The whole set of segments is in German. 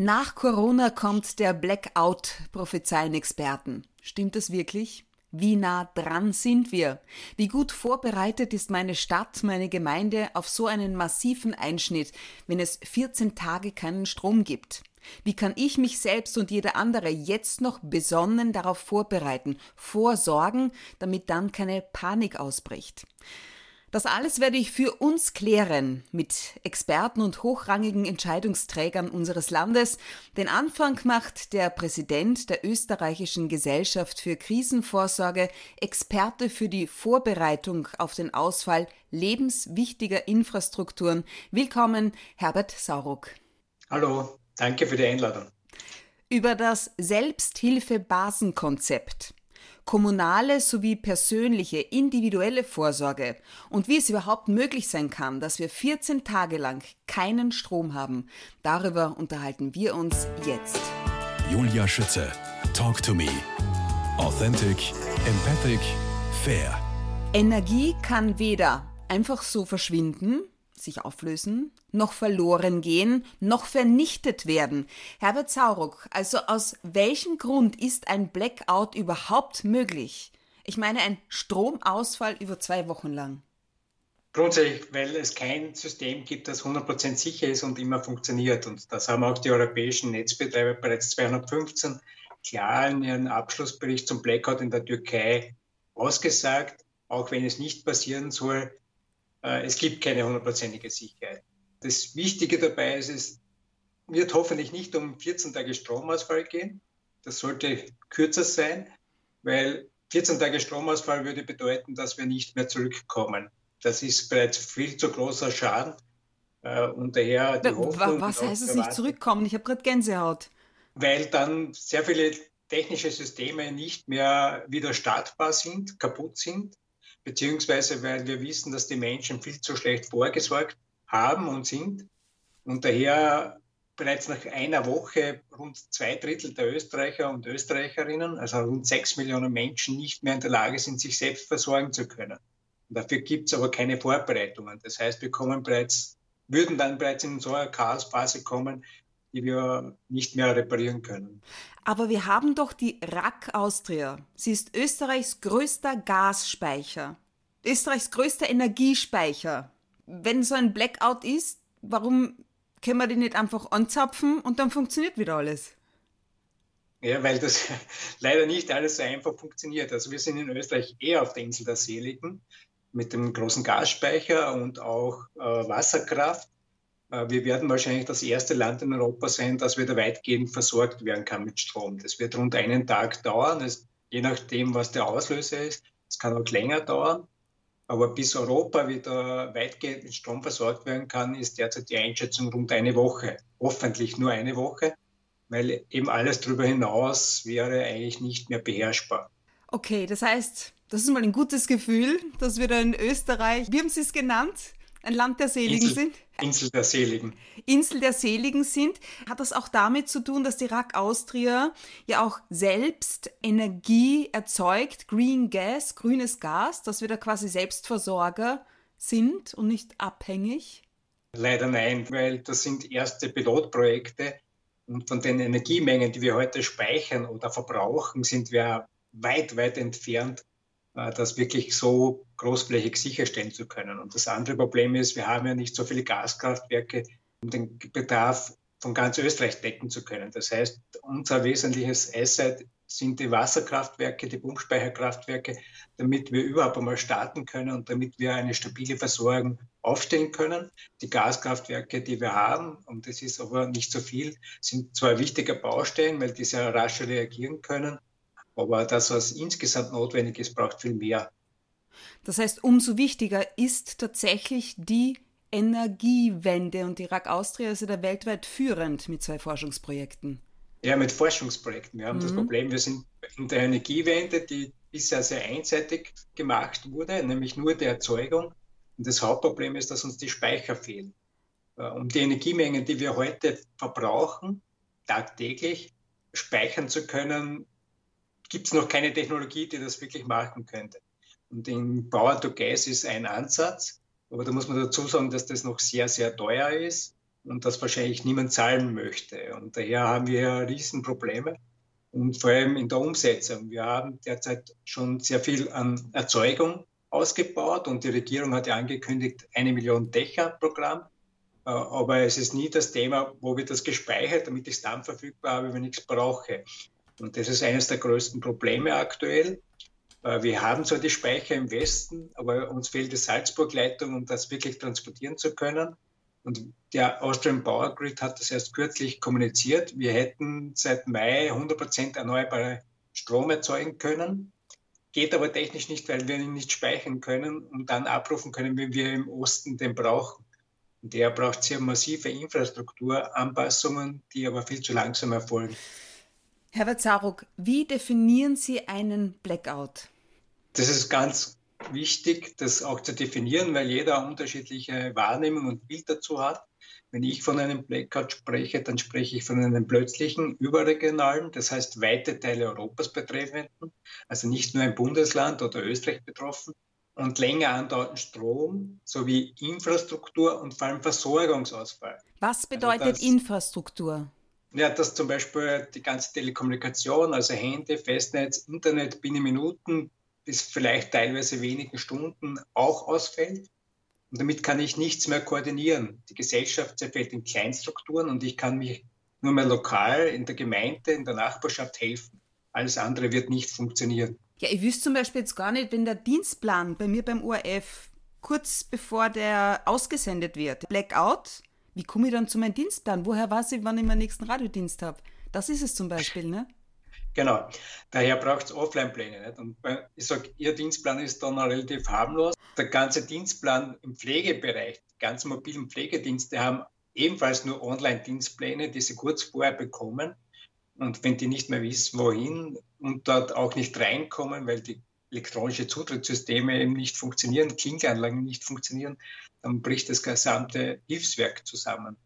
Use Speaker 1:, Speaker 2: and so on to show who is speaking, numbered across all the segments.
Speaker 1: Nach Corona kommt der Blackout, prophezeien Experten. Stimmt das wirklich? Wie nah dran sind wir? Wie gut vorbereitet ist meine Stadt, meine Gemeinde auf so einen massiven Einschnitt, wenn es 14 Tage keinen Strom gibt? Wie kann ich mich selbst und jeder andere jetzt noch besonnen darauf vorbereiten, vorsorgen, damit dann keine Panik ausbricht? Das alles werde ich für uns klären mit Experten und hochrangigen Entscheidungsträgern unseres Landes. Den Anfang macht der Präsident der österreichischen Gesellschaft für Krisenvorsorge, Experte für die Vorbereitung auf den Ausfall lebenswichtiger Infrastrukturen. Willkommen, Herbert Sauruck.
Speaker 2: Hallo, danke für die Einladung.
Speaker 1: Über das Selbsthilfebasenkonzept kommunale sowie persönliche, individuelle Vorsorge und wie es überhaupt möglich sein kann, dass wir 14 Tage lang keinen Strom haben, darüber unterhalten wir uns jetzt.
Speaker 3: Julia Schütze, Talk to Me. Authentic, empathic, fair.
Speaker 1: Energie kann weder einfach so verschwinden, sich auflösen, noch verloren gehen, noch vernichtet werden. Herbert Sauruck, also aus welchem Grund ist ein Blackout überhaupt möglich? Ich meine ein Stromausfall über zwei Wochen lang.
Speaker 2: Grundsätzlich, weil es kein System gibt, das 100% sicher ist und immer funktioniert. Und das haben auch die europäischen Netzbetreiber bereits 215 klar in ihrem Abschlussbericht zum Blackout in der Türkei ausgesagt. Auch wenn es nicht passieren soll, es gibt keine hundertprozentige Sicherheit. Das Wichtige dabei ist, es wird hoffentlich nicht um 14 Tage Stromausfall gehen. Das sollte kürzer sein, weil 14 Tage Stromausfall würde bedeuten, dass wir nicht mehr zurückkommen. Das ist bereits viel zu großer Schaden.
Speaker 1: Äh, und daher die Hoffnung, Was heißt es nicht zurückkommen? Ich habe gerade Gänsehaut.
Speaker 2: Weil dann sehr viele technische Systeme nicht mehr wieder startbar sind, kaputt sind beziehungsweise weil wir wissen, dass die Menschen viel zu schlecht vorgesorgt haben und sind und daher bereits nach einer Woche rund zwei Drittel der Österreicher und Österreicherinnen, also rund sechs Millionen Menschen, nicht mehr in der Lage sind, sich selbst versorgen zu können. Und dafür gibt es aber keine Vorbereitungen. Das heißt, wir kommen bereits, würden dann bereits in so eine Chaosphase kommen, die wir nicht mehr reparieren können.
Speaker 1: Aber wir haben doch die RAK Austria. Sie ist Österreichs größter Gasspeicher. Österreichs größter Energiespeicher. Wenn so ein Blackout ist, warum können wir den nicht einfach anzapfen und dann funktioniert wieder alles?
Speaker 2: Ja, weil das leider nicht alles so einfach funktioniert. Also wir sind in Österreich eher auf der Insel der Seligen mit dem großen Gasspeicher und auch äh, Wasserkraft. Äh, wir werden wahrscheinlich das erste Land in Europa sein, das wieder weitgehend versorgt werden kann mit Strom. Das wird rund einen Tag dauern, das, je nachdem, was der Auslöser ist. Es kann auch länger dauern. Aber bis Europa wieder weitgehend mit Strom versorgt werden kann, ist derzeit die Einschätzung rund eine Woche. Hoffentlich nur eine Woche, weil eben alles darüber hinaus wäre eigentlich nicht mehr beherrschbar.
Speaker 1: Okay, das heißt, das ist mal ein gutes Gefühl, dass wir da in Österreich, wie haben Sie es genannt? Ein Land der Seligen
Speaker 2: Insel,
Speaker 1: sind?
Speaker 2: Insel der Seligen.
Speaker 1: Insel der Seligen sind. Hat das auch damit zu tun, dass die RAK Austria ja auch selbst Energie erzeugt, Green Gas, grünes Gas, dass wir da quasi Selbstversorger sind und nicht abhängig?
Speaker 2: Leider nein, weil das sind erste Pilotprojekte und von den Energiemengen, die wir heute speichern oder verbrauchen, sind wir weit, weit entfernt das wirklich so großflächig sicherstellen zu können. Und das andere Problem ist, wir haben ja nicht so viele Gaskraftwerke, um den Bedarf von ganz Österreich decken zu können. Das heißt, unser wesentliches Asset sind die Wasserkraftwerke, die Pumpspeicherkraftwerke, damit wir überhaupt einmal starten können und damit wir eine stabile Versorgung aufstellen können. Die Gaskraftwerke, die wir haben, und das ist aber nicht so viel, sind zwar wichtige Baustellen, weil die sehr rasch reagieren können, aber das, was insgesamt notwendig ist, braucht viel mehr.
Speaker 1: Das heißt, umso wichtiger ist tatsächlich die Energiewende und Irak Austria ist ja da weltweit führend mit zwei Forschungsprojekten.
Speaker 2: Ja, mit Forschungsprojekten. Wir haben mhm. das Problem, wir sind in der Energiewende, die bisher sehr einseitig gemacht wurde, nämlich nur der Erzeugung. Und das Hauptproblem ist, dass uns die Speicher fehlen. Äh, um die Energiemengen, die wir heute verbrauchen, tagtäglich speichern zu können, gibt es noch keine Technologie, die das wirklich machen könnte. Und in Power to Gas ist ein Ansatz, aber da muss man dazu sagen, dass das noch sehr, sehr teuer ist und das wahrscheinlich niemand zahlen möchte. Und daher haben wir Riesenprobleme und vor allem in der Umsetzung. Wir haben derzeit schon sehr viel an Erzeugung ausgebaut und die Regierung hat ja angekündigt, eine Million Dächer-Programm. Äh, aber es ist nie das Thema, wo wird das gespeichert, damit ich es dann verfügbar habe, wenn ich es brauche. Und das ist eines der größten Probleme aktuell. Äh, wir haben zwar die Speicher im Westen, aber uns fehlt die Salzburgleitung, um das wirklich transportieren zu können. Und der Austrian Power Grid hat das erst kürzlich kommuniziert. Wir hätten seit Mai 100 Prozent erneuerbare Strom erzeugen können. Geht aber technisch nicht, weil wir ihn nicht speichern können und dann abrufen können, wenn wir im Osten den brauchen. Und der braucht sehr massive Infrastrukturanpassungen, die aber viel zu langsam erfolgen.
Speaker 1: Herbert Zaruk, wie definieren Sie einen Blackout?
Speaker 2: Das ist ganz wichtig, das auch zu definieren, weil jeder unterschiedliche Wahrnehmung und Bild dazu hat. Wenn ich von einem Blackout spreche, dann spreche ich von einem plötzlichen, überregionalen, das heißt weite Teile Europas betreffenden, also nicht nur ein Bundesland oder Österreich betroffen, und länger andauernden Strom sowie Infrastruktur und vor allem Versorgungsausfall.
Speaker 1: Was also bedeutet also das, Infrastruktur?
Speaker 2: Ja, dass zum Beispiel die ganze Telekommunikation, also Handy, Festnetz, Internet binnen Minuten bis vielleicht teilweise wenigen Stunden auch ausfällt. Und damit kann ich nichts mehr koordinieren. Die Gesellschaft zerfällt in Kleinstrukturen und ich kann mich nur mehr lokal in der Gemeinde, in der Nachbarschaft helfen. Alles andere wird nicht funktionieren.
Speaker 1: Ja, ich wüsste zum Beispiel jetzt gar nicht, wenn der Dienstplan bei mir beim ORF kurz bevor der ausgesendet wird, Blackout, wie komme ich dann zu meinem Dienstplan? Woher weiß ich, wann ich meinen nächsten Radiodienst habe? Das ist es zum Beispiel, ne?
Speaker 2: Genau. Daher braucht es Offline-Pläne. Und ich sage, Ihr Dienstplan ist dann relativ harmlos. Der ganze Dienstplan im Pflegebereich, die ganzen mobilen Pflegedienste haben ebenfalls nur Online-Dienstpläne, die sie kurz vorher bekommen. Und wenn die nicht mehr wissen, wohin und dort auch nicht reinkommen, weil die elektronische Zutrittssysteme eben nicht funktionieren, Klinkeanlagen nicht funktionieren, dann bricht das gesamte Hilfswerk zusammen.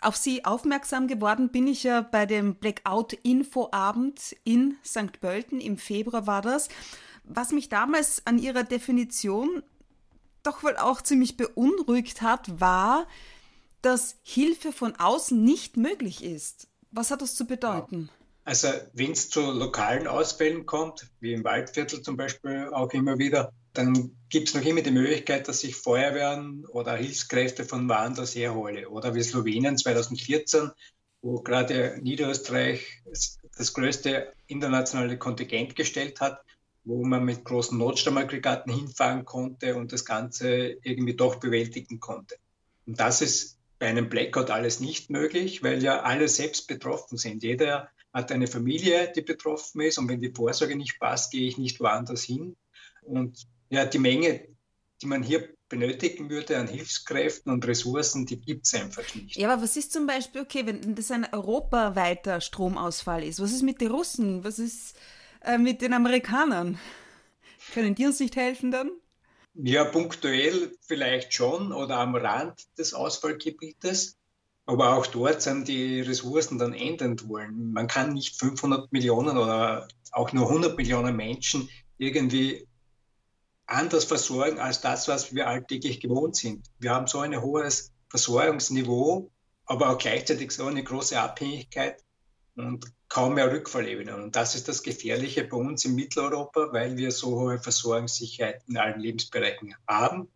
Speaker 1: Auf Sie aufmerksam geworden bin ich ja bei dem Blackout-Info-Abend in St. Pölten. Im Februar war das. Was mich damals an Ihrer Definition doch wohl auch ziemlich beunruhigt hat, war, dass Hilfe von außen nicht möglich ist. Was hat das zu bedeuten?
Speaker 2: Also wenn es zu lokalen Ausfällen kommt, wie im Waldviertel zum Beispiel auch immer wieder, dann gibt es noch immer die Möglichkeit, dass ich Feuerwehren oder Hilfskräfte von woanders herhole. Oder wie Slowenien 2014, wo gerade Niederösterreich das größte internationale Kontingent gestellt hat, wo man mit großen Notstromaggregaten hinfahren konnte und das Ganze irgendwie doch bewältigen konnte. Und das ist bei einem Blackout alles nicht möglich, weil ja alle selbst betroffen sind. Jeder hat eine Familie, die betroffen ist und wenn die Vorsorge nicht passt, gehe ich nicht woanders hin. Und ja, die Menge, die man hier benötigen würde an Hilfskräften und Ressourcen, die gibt es einfach nicht.
Speaker 1: Ja, aber was ist zum Beispiel, okay, wenn das ein europaweiter Stromausfall ist, was ist mit den Russen, was ist äh, mit den Amerikanern? Können die uns nicht helfen dann?
Speaker 2: Ja, punktuell vielleicht schon oder am Rand des Ausfallgebietes. Aber auch dort sind die Ressourcen dann endend wollen. Man kann nicht 500 Millionen oder auch nur 100 Millionen Menschen irgendwie anders versorgen als das, was wir alltäglich gewohnt sind. Wir haben so ein hohes Versorgungsniveau, aber auch gleichzeitig so eine große Abhängigkeit und kaum mehr Rückfallebenen. Und das ist das Gefährliche bei uns in Mitteleuropa, weil wir so hohe Versorgungssicherheit in allen Lebensbereichen haben.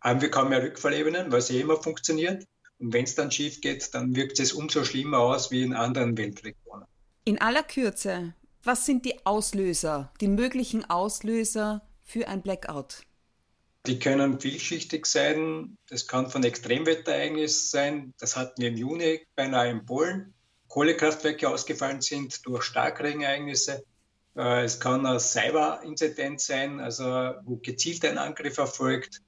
Speaker 2: Haben wir kaum mehr Rückfallebenen, weil sie immer funktioniert. Und wenn es dann schief geht, dann wirkt es umso schlimmer aus wie in anderen Weltregionen.
Speaker 1: In aller Kürze, was sind die Auslöser, die möglichen Auslöser für ein Blackout?
Speaker 2: Die können vielschichtig sein. Das kann von Extremwetterereignissen sein. Das hatten wir im Juni beinahe in Polen. Kohlekraftwerke ausgefallen sind durch Starkregenereignisse. Äh, es kann ein Cyber-Inzident sein, also wo gezielt ein Angriff erfolgt.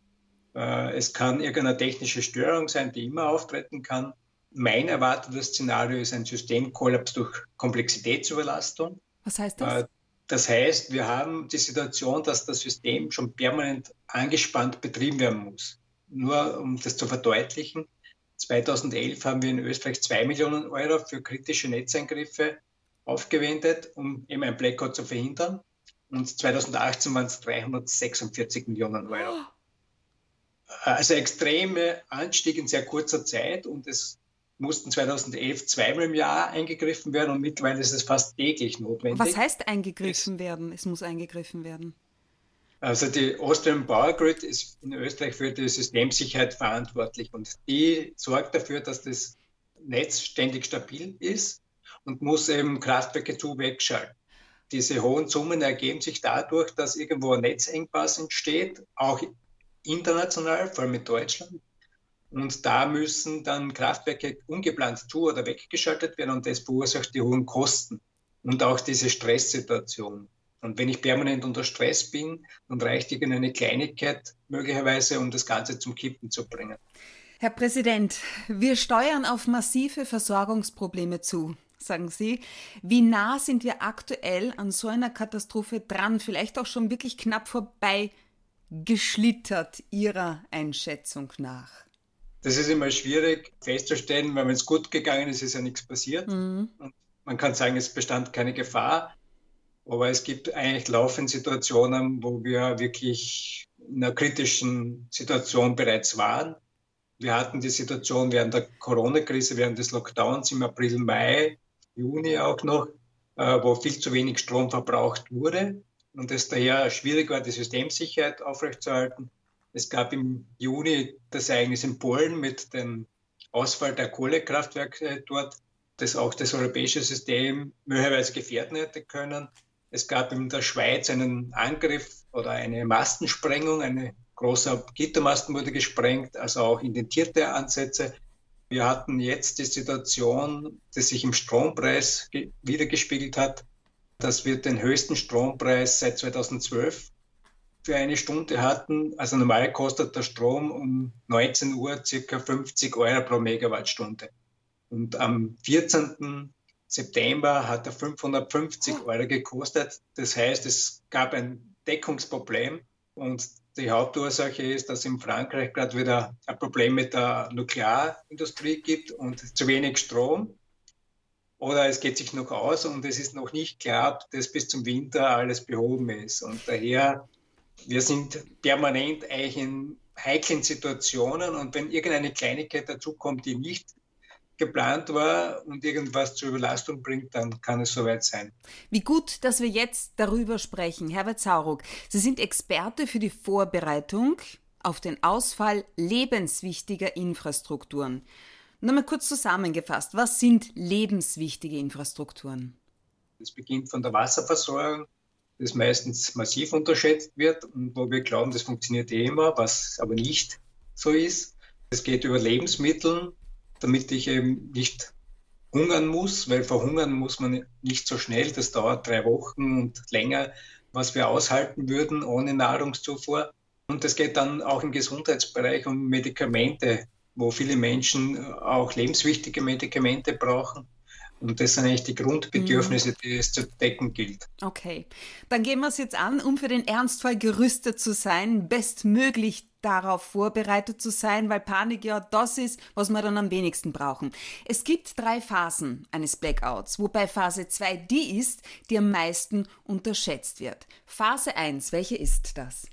Speaker 2: Äh, es kann irgendeine technische Störung sein, die immer auftreten kann. Mein erwartetes Szenario ist ein Systemkollaps durch Komplexitätsüberlastung.
Speaker 1: Was heißt das? Äh,
Speaker 2: das heißt, wir haben die Situation, dass das System schon permanent angespannt betrieben werden muss. Nur um das zu verdeutlichen, 2011 haben wir in Österreich 2 Millionen Euro für kritische Netzeingriffe aufgewendet, um eben ein Blackout zu verhindern. Und 2018 waren es 346 Millionen Euro. Also extreme Anstieg in sehr kurzer Zeit und es mussten 2011 zweimal im Jahr eingegriffen werden und mittlerweile ist es fast täglich notwendig.
Speaker 1: Was heißt eingegriffen es, werden? Es muss eingegriffen werden.
Speaker 2: Also die Austrian Power Grid ist in Österreich für die Systemsicherheit verantwortlich und die sorgt dafür, dass das Netz ständig stabil ist und muss eben Kraftwerke zu wegschalten. Diese hohen Summen ergeben sich dadurch, dass irgendwo ein Netzengpass entsteht, auch international, vor allem in Deutschland. Und da müssen dann Kraftwerke ungeplant zu- oder weggeschaltet werden und das verursacht die hohen Kosten und auch diese Stresssituation. Und wenn ich permanent unter Stress bin, dann reicht irgendeine Kleinigkeit möglicherweise, um das Ganze zum Kippen zu bringen.
Speaker 1: Herr Präsident, wir steuern auf massive Versorgungsprobleme zu, sagen Sie. Wie nah sind wir aktuell an so einer Katastrophe dran, vielleicht auch schon wirklich knapp vorbei geschlittert Ihrer Einschätzung nach?
Speaker 2: Das ist immer schwierig festzustellen, weil wenn es gut gegangen ist, ist ja nichts passiert. Mhm. man kann sagen, es bestand keine Gefahr. Aber es gibt eigentlich laufend Situationen, wo wir wirklich in einer kritischen Situation bereits waren. Wir hatten die Situation während der Corona-Krise, während des Lockdowns im April, Mai, Juni auch noch, äh, wo viel zu wenig Strom verbraucht wurde und es daher schwierig war, die Systemsicherheit aufrechtzuerhalten. Es gab im Juni das Ereignis in Polen mit dem Ausfall der Kohlekraftwerke dort, das auch das europäische System möglicherweise gefährden hätte können. Es gab in der Schweiz einen Angriff oder eine Mastensprengung, ein großer Gittermasten wurde gesprengt, also auch indentierte Ansätze. Wir hatten jetzt die Situation, die sich im Strompreis wiedergespiegelt hat, dass wir den höchsten Strompreis seit 2012 für eine Stunde hatten. Also normal kostet der Strom um 19 Uhr circa 50 Euro pro Megawattstunde. Und am 14. September hat er 550 Euro gekostet. Das heißt, es gab ein Deckungsproblem und die Hauptursache ist, dass in Frankreich gerade wieder ein Problem mit der Nuklearindustrie gibt und zu wenig Strom. Oder es geht sich noch aus und es ist noch nicht klar, ob das bis zum Winter alles behoben ist. Und daher, wir sind permanent eigentlich in heiklen Situationen und wenn irgendeine Kleinigkeit dazukommt, die nicht geplant war und irgendwas zur Überlastung bringt, dann kann es soweit sein.
Speaker 1: Wie gut, dass wir jetzt darüber sprechen. Herbert Sauruck, Sie sind Experte für die Vorbereitung auf den Ausfall lebenswichtiger Infrastrukturen. Nochmal kurz zusammengefasst, was sind lebenswichtige Infrastrukturen?
Speaker 2: Es beginnt von der Wasserversorgung, das meistens massiv unterschätzt wird und wo wir glauben, das funktioniert eh immer, was aber nicht so ist. Es geht über Lebensmittel, damit ich eben nicht hungern muss, weil verhungern muss man nicht so schnell. Das dauert drei Wochen und länger, was wir aushalten würden ohne Nahrungszufuhr. Und es geht dann auch im Gesundheitsbereich um Medikamente, wo viele Menschen auch lebenswichtige Medikamente brauchen. Und das sind eigentlich die Grundbedürfnisse, mhm. die es zu decken gilt.
Speaker 1: Okay, dann gehen wir es jetzt an, um für den Ernstfall gerüstet zu sein, bestmöglich darauf vorbereitet zu sein, weil Panik ja das ist, was wir dann am wenigsten brauchen. Es gibt drei Phasen eines Blackouts, wobei Phase 2 die ist, die am meisten unterschätzt wird. Phase 1, welche ist das?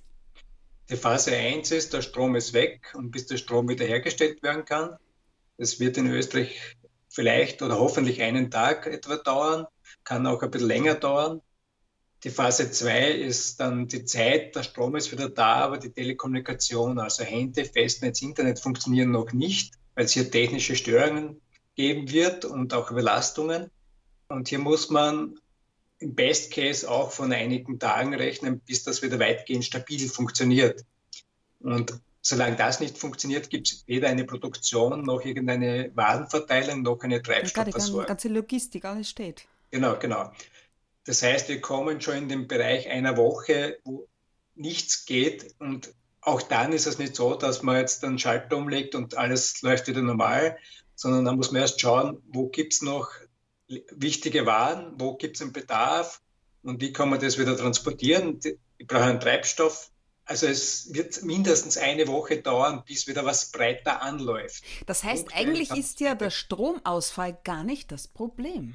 Speaker 2: Die Phase 1 ist, der Strom ist weg und bis der Strom wiederhergestellt werden kann. Das wird in Österreich vielleicht oder hoffentlich einen Tag etwa dauern, kann auch ein bisschen länger dauern. Die Phase 2 ist dann die Zeit, der Strom ist wieder da, aber die Telekommunikation, also Handy, Festnetz, Internet funktionieren noch nicht, weil es hier technische Störungen geben wird und auch Überlastungen. Und hier muss man im Best Case auch von einigen Tagen rechnen, bis das wieder weitgehend stabil funktioniert. Und solange das nicht funktioniert, gibt es weder eine Produktion noch irgendeine Warenverteilung noch eine Treibstoffversorgung.
Speaker 1: Die ganze Logistik, alles steht.
Speaker 2: Genau, genau. Das heißt, wir kommen schon in den Bereich einer Woche, wo nichts geht. Und auch dann ist es nicht so, dass man jetzt einen Schalter umlegt und alles läuft wieder normal, sondern dann muss man erst schauen, wo gibt es noch wichtige Waren, wo gibt es einen Bedarf und wie kann man das wieder transportieren. Ich brauche einen Treibstoff. Also es wird mindestens eine Woche dauern, bis wieder was breiter anläuft.
Speaker 1: Das heißt, und eigentlich ist ja der Stromausfall gar nicht das Problem.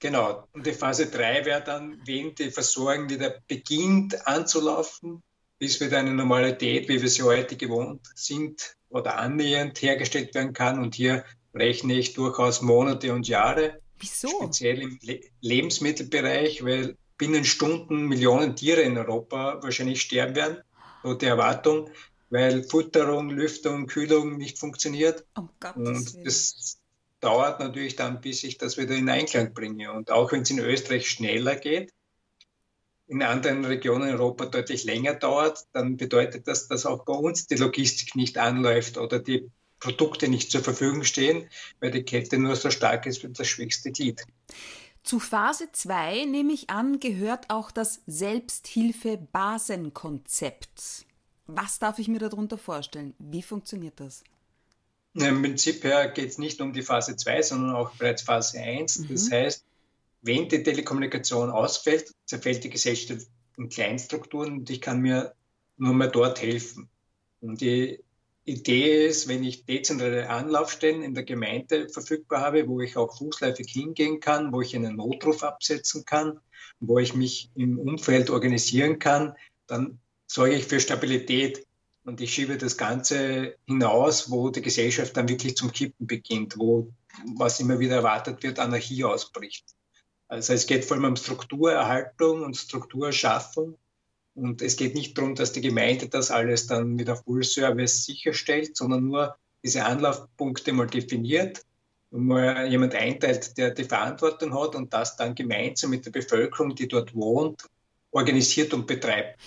Speaker 2: Genau. Und die Phase 3 wäre dann, wenn die Versorgung wieder beginnt anzulaufen, bis wieder eine Normalität, wie wir sie heute gewohnt sind oder annähernd hergestellt werden kann. Und hier rechne ich durchaus Monate und Jahre.
Speaker 1: Wieso?
Speaker 2: Speziell im Le Lebensmittelbereich, weil binnen Stunden Millionen Tiere in Europa wahrscheinlich sterben werden. So die Erwartung, weil Futterung, Lüftung, Kühlung nicht funktioniert.
Speaker 1: Um Gottes
Speaker 2: und das dauert natürlich dann, bis ich das wieder in Einklang bringe. Und auch wenn es in Österreich schneller geht, in anderen Regionen in Europa deutlich länger dauert, dann bedeutet das, dass auch bei uns die Logistik nicht anläuft oder die Produkte nicht zur Verfügung stehen, weil die Kette nur so stark ist wie das schwächste Glied.
Speaker 1: Zu Phase 2, nehme ich an, gehört auch das Selbsthilfe-Basenkonzept. Was darf ich mir darunter vorstellen? Wie funktioniert das?
Speaker 2: Im Prinzip her geht es nicht um die Phase 2, sondern auch bereits Phase 1. Mhm. Das heißt, wenn die Telekommunikation ausfällt, zerfällt die Gesellschaft in Kleinstrukturen und ich kann mir nur mehr dort helfen. Und die Idee ist, wenn ich dezentrale Anlaufstellen in der Gemeinde verfügbar habe, wo ich auch fußläufig hingehen kann, wo ich einen Notruf absetzen kann, wo ich mich im Umfeld organisieren kann, dann sorge ich für Stabilität und ich schiebe das Ganze hinaus, wo die Gesellschaft dann wirklich zum Kippen beginnt, wo, was immer wieder erwartet wird, Anarchie ausbricht. Also es geht vor allem um Strukturerhaltung und Strukturschaffung und es geht nicht darum, dass die Gemeinde das alles dann mit der Full Service sicherstellt, sondern nur diese Anlaufpunkte mal definiert und mal jemand einteilt, der die Verantwortung hat und das dann gemeinsam mit der Bevölkerung, die dort wohnt, organisiert und betreibt.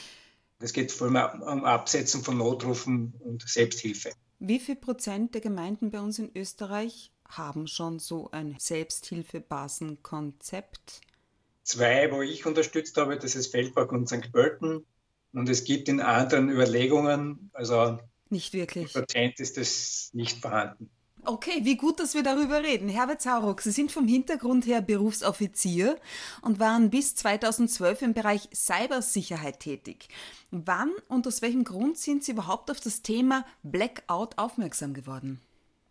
Speaker 2: Es geht vor allem um Absetzen von Notrufen und Selbsthilfe.
Speaker 1: Wie viel Prozent der Gemeinden bei uns in Österreich haben schon so ein Selbsthilfebasenkonzept?
Speaker 2: Zwei, wo ich unterstützt habe, das ist Feldberg und St. Pölten. Und es gibt in anderen Überlegungen, also
Speaker 1: nicht wirklich.
Speaker 2: Prozent ist das nicht vorhanden.
Speaker 1: Okay, wie gut, dass wir darüber reden. Herbert Sauruck, Sie sind vom Hintergrund her Berufsoffizier und waren bis 2012 im Bereich Cybersicherheit tätig. Wann und aus welchem Grund sind Sie überhaupt auf das Thema Blackout aufmerksam geworden?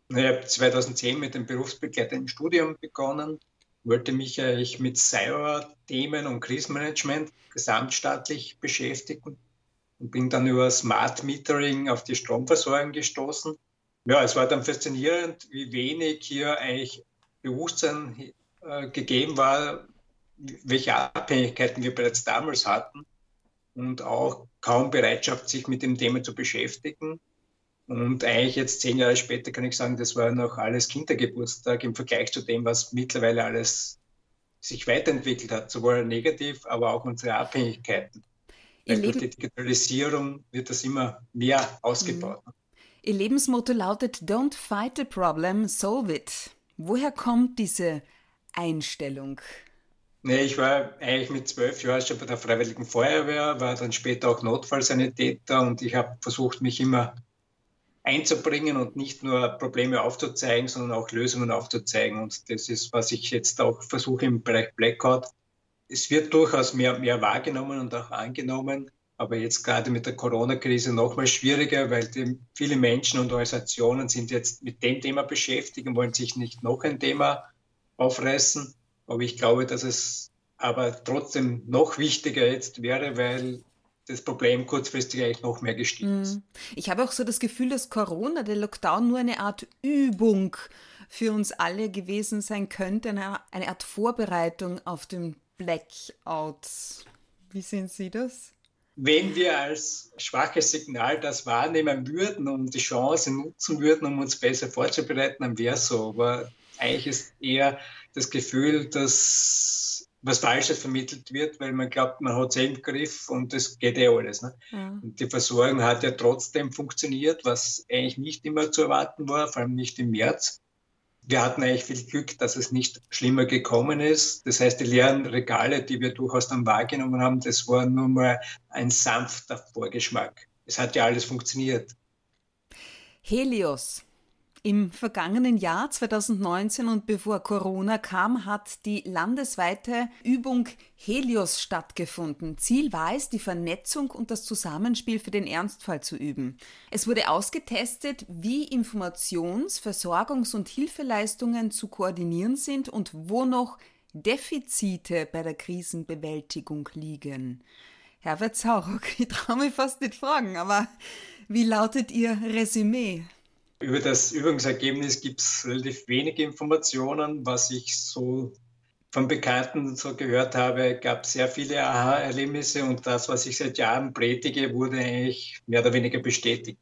Speaker 2: Ich habe 2010 mit dem berufsbegleitenden Studium begonnen wollte mich eigentlich mit Cyber-Themen und Krisenmanagement gesamtstaatlich beschäftigen und bin dann über Smart Metering auf die Stromversorgung gestoßen. Ja, es war dann faszinierend, wie wenig hier eigentlich Bewusstsein äh, gegeben war, welche Abhängigkeiten wir bereits damals hatten und auch kaum Bereitschaft, sich mit dem Thema zu beschäftigen. Und eigentlich jetzt zehn Jahre später kann ich sagen, das war noch alles Kindergeburtstag im Vergleich zu dem, was mittlerweile alles sich weiterentwickelt hat, sowohl negativ, aber auch unsere Abhängigkeiten. Weil durch die Digitalisierung wird das immer mehr ausgebaut. Mhm.
Speaker 1: Ihr Lebensmotto lautet Don't fight a problem, solve it. Woher kommt diese Einstellung?
Speaker 2: Nee, ich war eigentlich mit zwölf Jahren schon bei der Freiwilligen Feuerwehr, war dann später auch Notfallsanitäter und ich habe versucht, mich immer einzubringen und nicht nur Probleme aufzuzeigen, sondern auch Lösungen aufzuzeigen. Und das ist, was ich jetzt auch versuche im Bereich Blackout. Es wird durchaus mehr, mehr wahrgenommen und auch angenommen, aber jetzt gerade mit der Corona-Krise noch mal schwieriger, weil die, viele Menschen und Organisationen sind jetzt mit dem Thema beschäftigt und wollen sich nicht noch ein Thema aufreißen. Aber ich glaube, dass es aber trotzdem noch wichtiger jetzt wäre, weil das Problem kurzfristig eigentlich noch mehr gestiegen ist. Mhm.
Speaker 1: Ich habe auch so das Gefühl, dass Corona, der Lockdown, nur eine Art Übung für uns alle gewesen sein könnte, eine, eine Art Vorbereitung auf den Blackout. Wie sehen Sie das?
Speaker 2: Wenn wir als schwaches Signal das wahrnehmen würden und die Chance nutzen würden, um uns besser vorzubereiten, dann wäre es so. Aber eigentlich ist eher das Gefühl, dass was Falsches vermittelt wird, weil man glaubt, man hat es im Griff und das geht eh alles. Ne? Ja. Und die Versorgung hat ja trotzdem funktioniert, was eigentlich nicht immer zu erwarten war, vor allem nicht im März. Wir hatten eigentlich viel Glück, dass es nicht schlimmer gekommen ist. Das heißt, die leeren Regale, die wir durchaus dann wahrgenommen haben, das war nur mal ein sanfter Vorgeschmack. Es hat ja alles funktioniert.
Speaker 1: Helios, im vergangenen Jahr 2019 und bevor Corona kam, hat die landesweite Übung Helios stattgefunden. Ziel war es, die Vernetzung und das Zusammenspiel für den Ernstfall zu üben. Es wurde ausgetestet, wie Informations-, Versorgungs- und Hilfeleistungen zu koordinieren sind und wo noch Defizite bei der Krisenbewältigung liegen. Herbert Sauruck, ich traue mich fast nicht fragen, aber wie lautet Ihr Resümee?
Speaker 2: Über das Übungsergebnis gibt es relativ wenig Informationen. Was ich so von Bekannten so gehört habe, gab sehr viele Aha-Erlebnisse und das, was ich seit Jahren predige, wurde eigentlich mehr oder weniger bestätigt.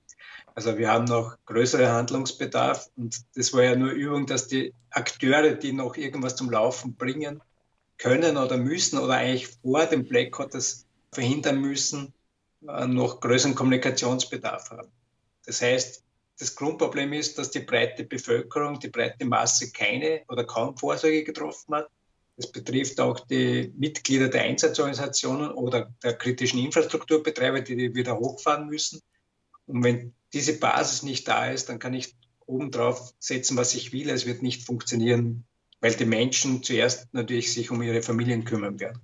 Speaker 2: Also wir haben noch größeren Handlungsbedarf und das war ja nur Übung, dass die Akteure, die noch irgendwas zum Laufen bringen können oder müssen oder eigentlich vor dem Blackout das verhindern müssen, äh, noch größeren Kommunikationsbedarf haben. Das heißt, das Grundproblem ist, dass die breite Bevölkerung, die breite Masse keine oder kaum Vorsorge getroffen hat. Das betrifft auch die Mitglieder der Einsatzorganisationen oder der kritischen Infrastrukturbetreiber, die die wieder hochfahren müssen. Und wenn diese Basis nicht da ist, dann kann ich obendrauf setzen, was ich will. Es wird nicht funktionieren, weil die Menschen zuerst natürlich sich um ihre Familien kümmern werden.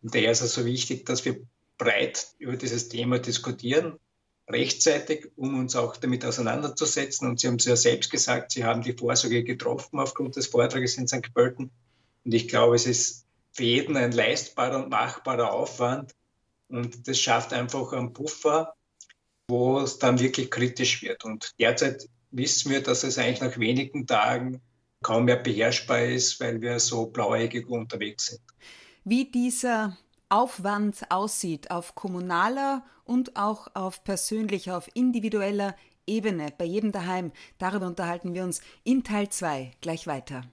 Speaker 2: Und daher ist es so wichtig, dass wir breit über dieses Thema diskutieren, rechtzeitig, um uns auch damit auseinanderzusetzen. Und Sie haben es ja selbst gesagt, Sie haben die Vorsorge getroffen aufgrund des Vortrages in St. Pölten. Und ich glaube, es ist für jeden ein leistbarer und machbarer Aufwand. Und das schafft einfach einen Puffer, wo es dann wirklich kritisch wird. Und derzeit wissen wir, dass es eigentlich nach wenigen Tagen kaum mehr beherrschbar ist, weil wir so blauäugig unterwegs sind.
Speaker 1: Wie dieser Aufwand aussieht auf kommunaler und auch auf persönlicher, auf individueller Ebene, bei jedem daheim. Darüber unterhalten wir uns in Teil 2 gleich weiter.